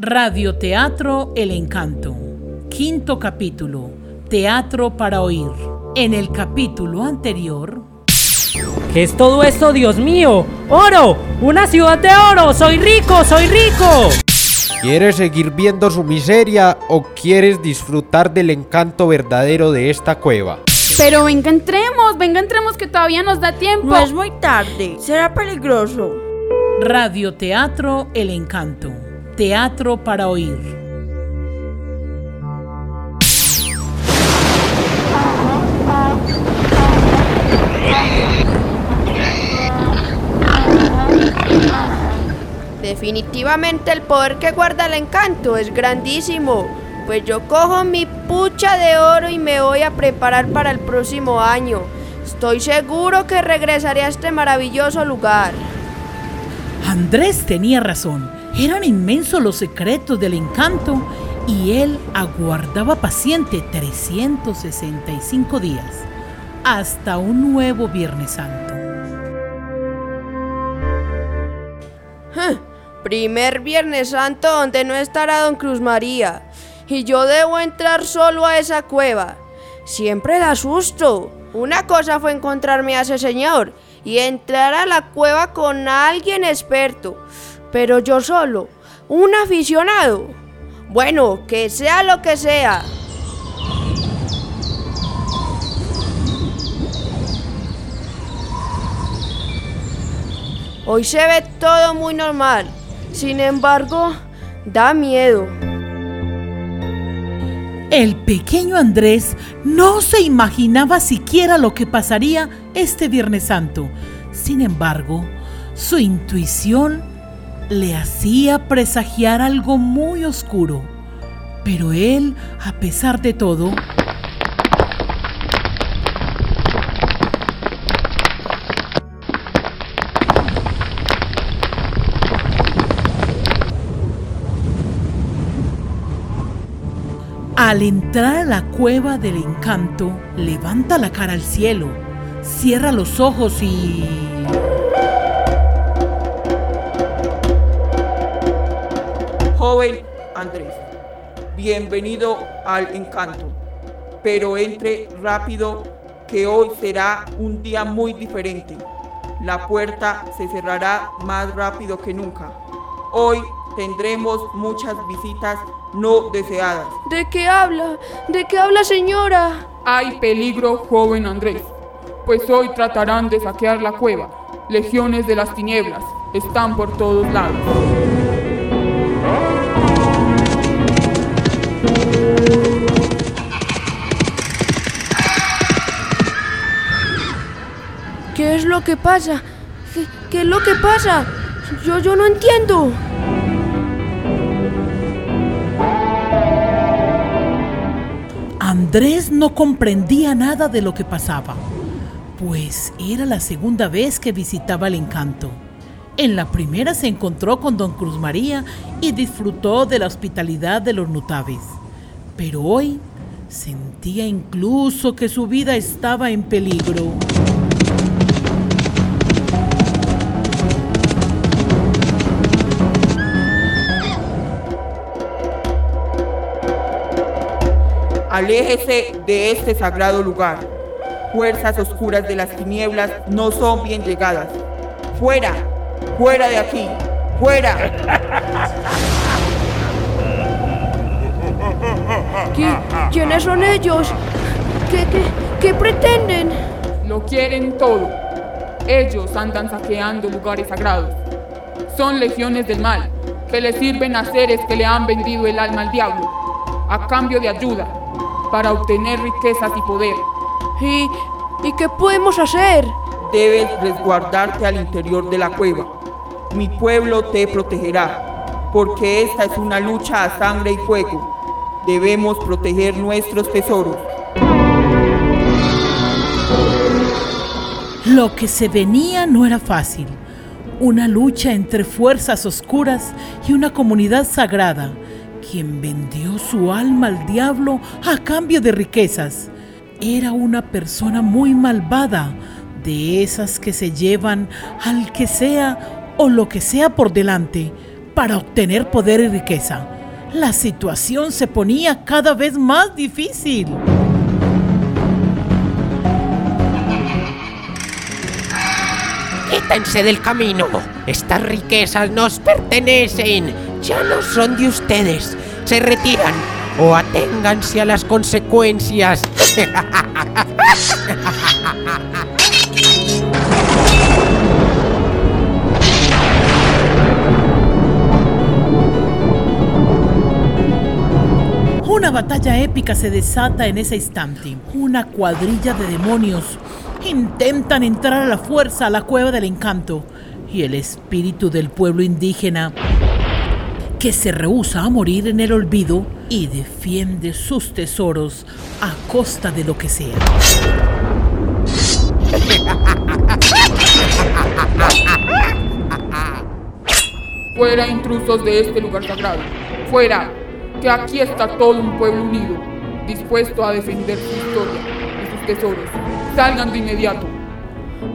Radioteatro El Encanto. Quinto capítulo. Teatro para oír. En el capítulo anterior... ¿Qué es todo esto, Dios mío? ¡Oro! ¡Una ciudad de oro! ¡Soy rico! ¡Soy rico! ¿Quieres seguir viendo su miseria o quieres disfrutar del encanto verdadero de esta cueva? Pero venga, entremos, venga, entremos que todavía nos da tiempo. No es muy tarde, será peligroso. Radioteatro El Encanto. Teatro para oír. Definitivamente el poder que guarda el encanto es grandísimo. Pues yo cojo mi pucha de oro y me voy a preparar para el próximo año. Estoy seguro que regresaré a este maravilloso lugar. Andrés tenía razón. Eran inmensos los secretos del encanto y él aguardaba paciente 365 días hasta un nuevo Viernes Santo. Primer Viernes Santo donde no estará Don Cruz María. Y yo debo entrar solo a esa cueva. Siempre da susto. Una cosa fue encontrarme a ese señor y entrar a la cueva con alguien experto. Pero yo solo, un aficionado. Bueno, que sea lo que sea. Hoy se ve todo muy normal. Sin embargo, da miedo. El pequeño Andrés no se imaginaba siquiera lo que pasaría este Viernes Santo. Sin embargo, su intuición le hacía presagiar algo muy oscuro. Pero él, a pesar de todo, Al entrar a la cueva del encanto, levanta la cara al cielo, cierra los ojos y... Joven Andrés, bienvenido al encanto, pero entre rápido que hoy será un día muy diferente. La puerta se cerrará más rápido que nunca. Hoy tendremos muchas visitas no deseadas. ¿De qué habla? ¿De qué habla señora? Hay peligro, joven Andrés, pues hoy tratarán de saquear la cueva. Legiones de las tinieblas están por todos lados. ¿Qué es lo que pasa? ¿Qué, es lo que pasa? Yo, yo no entiendo. Andrés no comprendía nada de lo que pasaba, pues era la segunda vez que visitaba el encanto. En la primera se encontró con don Cruz María y disfrutó de la hospitalidad de los notables. Pero hoy sentía incluso que su vida estaba en peligro. Aléjese de este sagrado lugar. Fuerzas oscuras de las tinieblas no son bien llegadas. Fuera, fuera de aquí, fuera. ¿Qui- ¿Quiénes son ellos? ¿Qué, qué, qué pretenden? Lo quieren todo. Ellos andan saqueando lugares sagrados. Son legiones del mal, que le sirven a seres que le han vendido el alma al diablo, a cambio de ayuda, para obtener riquezas y poder. ¿Y, ¿Y qué podemos hacer? Debes resguardarte al interior de la cueva. Mi pueblo te protegerá, porque esta es una lucha a sangre y fuego. Debemos proteger nuestros tesoros. Lo que se venía no era fácil. Una lucha entre fuerzas oscuras y una comunidad sagrada, quien vendió su alma al diablo a cambio de riquezas. Era una persona muy malvada, de esas que se llevan al que sea o lo que sea por delante para obtener poder y riqueza. La situación se ponía cada vez más difícil. Quítense del camino. Estas riquezas nos pertenecen. Ya no son de ustedes. Se retiran o aténganse a las consecuencias. Una batalla épica se desata en ese instante. Una cuadrilla de demonios intentan entrar a la fuerza a la cueva del encanto y el espíritu del pueblo indígena que se rehúsa a morir en el olvido y defiende sus tesoros a costa de lo que sea. Fuera intrusos de este lugar sagrado. Fuera, que aquí está todo un pueblo unido, dispuesto a defender su historia y sus tesoros. Salgan de inmediato.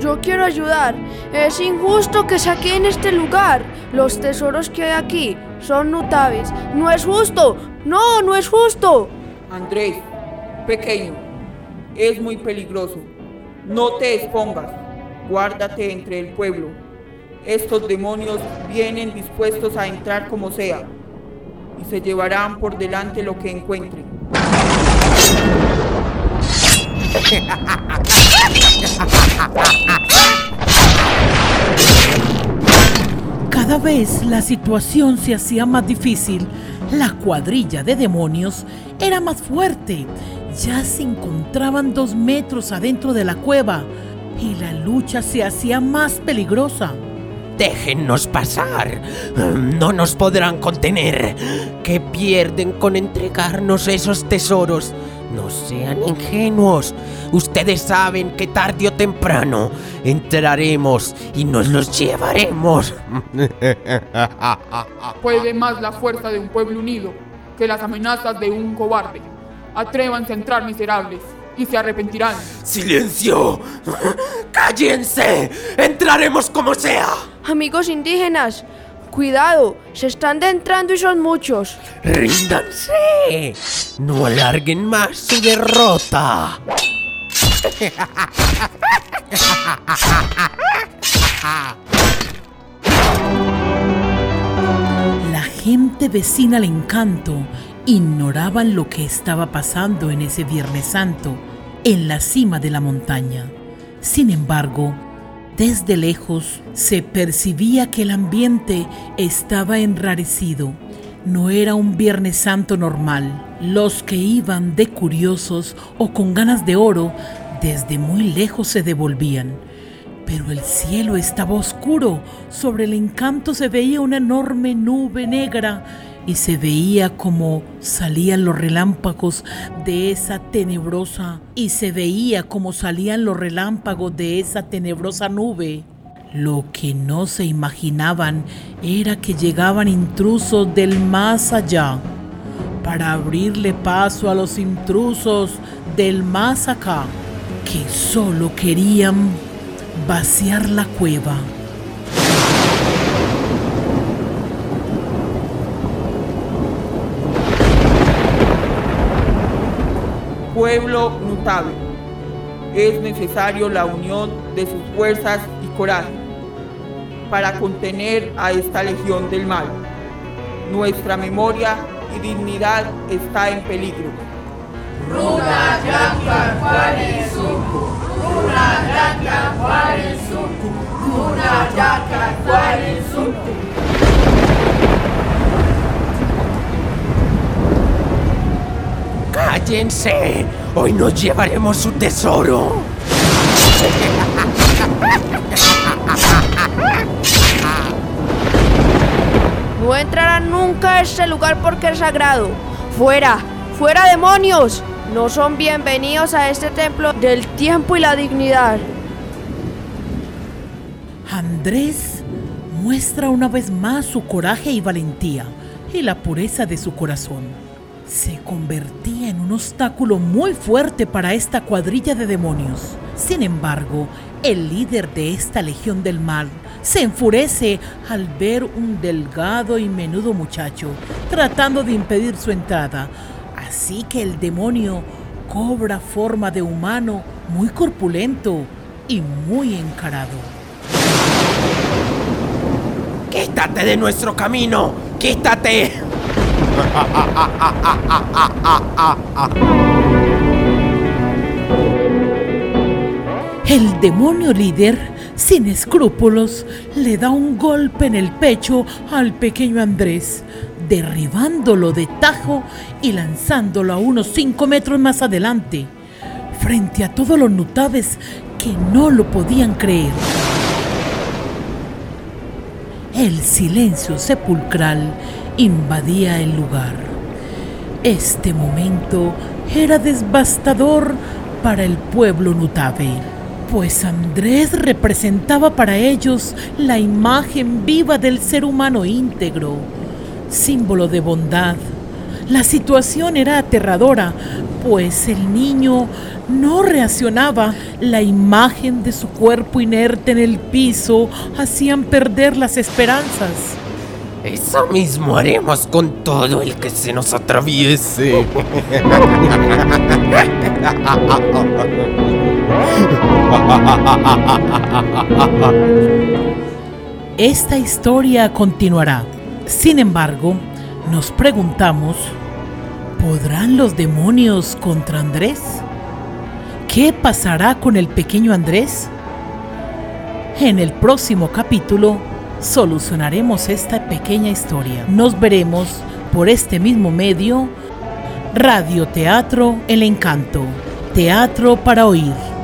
Yo quiero ayudar. Es injusto que saquen este lugar. Los tesoros que hay aquí son notables. No es justo. No, no es justo. Andrés, pequeño, es muy peligroso. No te expongas. Guárdate entre el pueblo. Estos demonios vienen dispuestos a entrar como sea y se llevarán por delante lo que encuentren. La situación se hacía más difícil. La cuadrilla de demonios era más fuerte. Ya se encontraban dos metros adentro de la cueva y la lucha se hacía más peligrosa. Déjennos pasar. No nos podrán contener. ¿Qué pierden con entregarnos esos tesoros? No sean ingenuos. Ustedes saben que tarde o temprano entraremos y nos los llevaremos. Puede más la fuerza de un pueblo unido que las amenazas de un cobarde. Atrévanse a entrar miserables y se arrepentirán. ¡Silencio! ¡Cállense! ¡Entraremos como sea! Amigos indígenas, cuidado, se están entrando y son muchos. ¡Ríndanse! No alarguen más su derrota. La gente vecina al encanto ignoraban lo que estaba pasando en ese Viernes Santo en la cima de la montaña. Sin embargo, desde lejos se percibía que el ambiente estaba enrarecido. No era un Viernes Santo normal. Los que iban de curiosos o con ganas de oro desde muy lejos se devolvían. Pero el cielo estaba oscuro. Sobre el encanto se veía una enorme nube negra y se veía como salían los relámpagos de esa tenebrosa y se veía como salían los relámpagos de esa tenebrosa nube. Lo que no se imaginaban era que llegaban intrusos del más allá para abrirle paso a los intrusos del más acá que solo querían vaciar la cueva. Pueblo notable. Es necesario la unión de sus fuerzas y coraje para contener a esta legión del mal. Nuestra memoria y dignidad está en peligro. ¡Cállense! Hoy nos llevaremos su tesoro. No entrarán nunca a este lugar porque es sagrado. Fuera, fuera demonios. No son bienvenidos a este templo del tiempo y la dignidad. Andrés muestra una vez más su coraje y valentía y la pureza de su corazón. Se convertía en un obstáculo muy fuerte para esta cuadrilla de demonios. Sin embargo, el líder de esta legión del mal se enfurece al ver un delgado y menudo muchacho tratando de impedir su entrada. Así que el demonio cobra forma de humano muy corpulento y muy encarado. ¡Quítate de nuestro camino! ¡Quítate! El demonio líder, sin escrúpulos, le da un golpe en el pecho al pequeño Andrés, derribándolo de tajo y lanzándolo a unos 5 metros más adelante, frente a todos los notables que no lo podían creer. El silencio sepulcral invadía el lugar. Este momento era devastador para el pueblo nutable, pues Andrés representaba para ellos la imagen viva del ser humano íntegro, símbolo de bondad. La situación era aterradora, pues el niño no reaccionaba. La imagen de su cuerpo inerte en el piso hacían perder las esperanzas. Eso mismo haremos con todo el que se nos atraviese. Esta historia continuará. Sin embargo, nos preguntamos, ¿podrán los demonios contra Andrés? ¿Qué pasará con el pequeño Andrés? En el próximo capítulo solucionaremos esta pequeña historia. Nos veremos por este mismo medio, Radio Teatro El Encanto, Teatro para Oír.